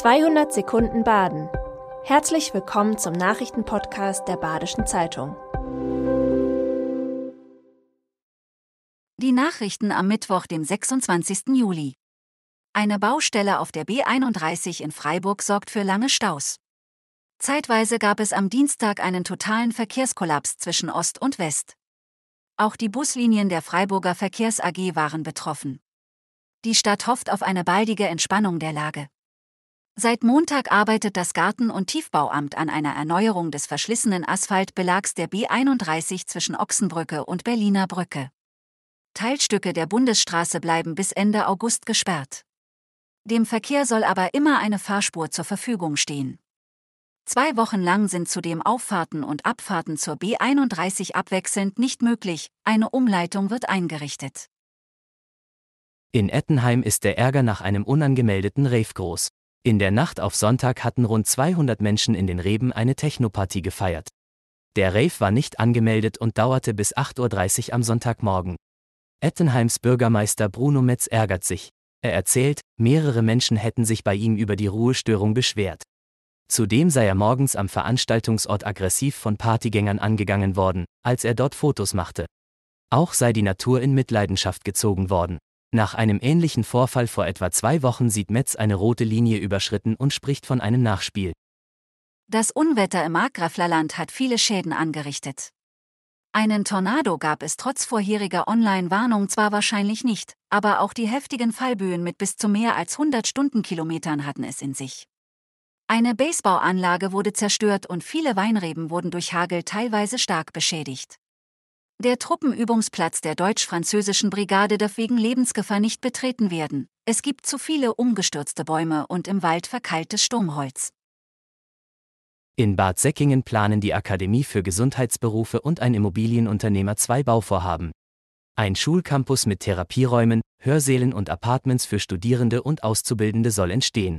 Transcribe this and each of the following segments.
200 Sekunden Baden. Herzlich willkommen zum Nachrichtenpodcast der Badischen Zeitung. Die Nachrichten am Mittwoch, dem 26. Juli. Eine Baustelle auf der B31 in Freiburg sorgt für lange Staus. Zeitweise gab es am Dienstag einen totalen Verkehrskollaps zwischen Ost und West. Auch die Buslinien der Freiburger Verkehrs AG waren betroffen. Die Stadt hofft auf eine baldige Entspannung der Lage. Seit Montag arbeitet das Garten- und Tiefbauamt an einer Erneuerung des verschlissenen Asphaltbelags der B31 zwischen Ochsenbrücke und Berliner Brücke. Teilstücke der Bundesstraße bleiben bis Ende August gesperrt. Dem Verkehr soll aber immer eine Fahrspur zur Verfügung stehen. Zwei Wochen lang sind zudem Auffahrten und Abfahrten zur B31 abwechselnd nicht möglich, eine Umleitung wird eingerichtet. In Ettenheim ist der Ärger nach einem unangemeldeten Rave groß. In der Nacht auf Sonntag hatten rund 200 Menschen in den Reben eine Technoparty gefeiert. Der Rave war nicht angemeldet und dauerte bis 8.30 Uhr am Sonntagmorgen. Ettenheims Bürgermeister Bruno Metz ärgert sich. Er erzählt, mehrere Menschen hätten sich bei ihm über die Ruhestörung beschwert. Zudem sei er morgens am Veranstaltungsort aggressiv von Partygängern angegangen worden, als er dort Fotos machte. Auch sei die Natur in Mitleidenschaft gezogen worden. Nach einem ähnlichen Vorfall vor etwa zwei Wochen sieht Metz eine rote Linie überschritten und spricht von einem Nachspiel. Das Unwetter im Markgraflerland hat viele Schäden angerichtet. Einen Tornado gab es trotz vorheriger Online-Warnung zwar wahrscheinlich nicht, aber auch die heftigen Fallböen mit bis zu mehr als 100 Stundenkilometern hatten es in sich. Eine Baseballanlage wurde zerstört und viele Weinreben wurden durch Hagel teilweise stark beschädigt. Der Truppenübungsplatz der deutsch-französischen Brigade darf wegen Lebensgefahr nicht betreten werden. Es gibt zu viele umgestürzte Bäume und im Wald verkeiltes Sturmholz. In Bad Säckingen planen die Akademie für Gesundheitsberufe und ein Immobilienunternehmer zwei Bauvorhaben. Ein Schulcampus mit Therapieräumen, Hörsälen und Apartments für Studierende und Auszubildende soll entstehen.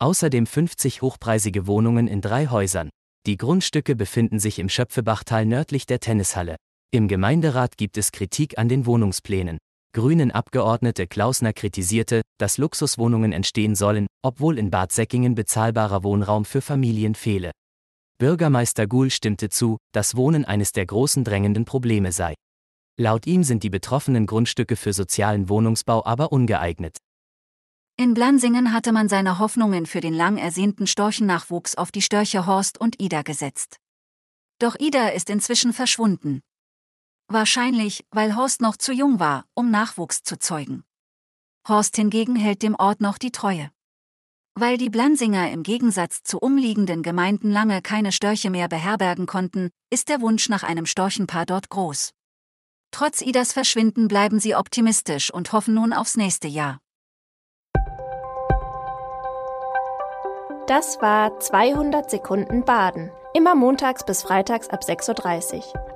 Außerdem 50 hochpreisige Wohnungen in drei Häusern. Die Grundstücke befinden sich im Schöpfebachtal nördlich der Tennishalle. Im Gemeinderat gibt es Kritik an den Wohnungsplänen. Grünen Abgeordnete Klausner kritisierte, dass Luxuswohnungen entstehen sollen, obwohl in Bad Säckingen bezahlbarer Wohnraum für Familien fehle. Bürgermeister Guhl stimmte zu, dass Wohnen eines der großen drängenden Probleme sei. Laut ihm sind die betroffenen Grundstücke für sozialen Wohnungsbau aber ungeeignet. In Blansingen hatte man seine Hoffnungen für den lang ersehnten Storchennachwuchs auf die Störche Horst und Ida gesetzt. Doch Ida ist inzwischen verschwunden. Wahrscheinlich, weil Horst noch zu jung war, um Nachwuchs zu zeugen. Horst hingegen hält dem Ort noch die Treue. Weil die Blansinger im Gegensatz zu umliegenden Gemeinden lange keine Störche mehr beherbergen konnten, ist der Wunsch nach einem Storchenpaar dort groß. Trotz Idas Verschwinden bleiben sie optimistisch und hoffen nun aufs nächste Jahr. Das war 200 Sekunden Baden. Immer montags bis freitags ab 6.30 Uhr.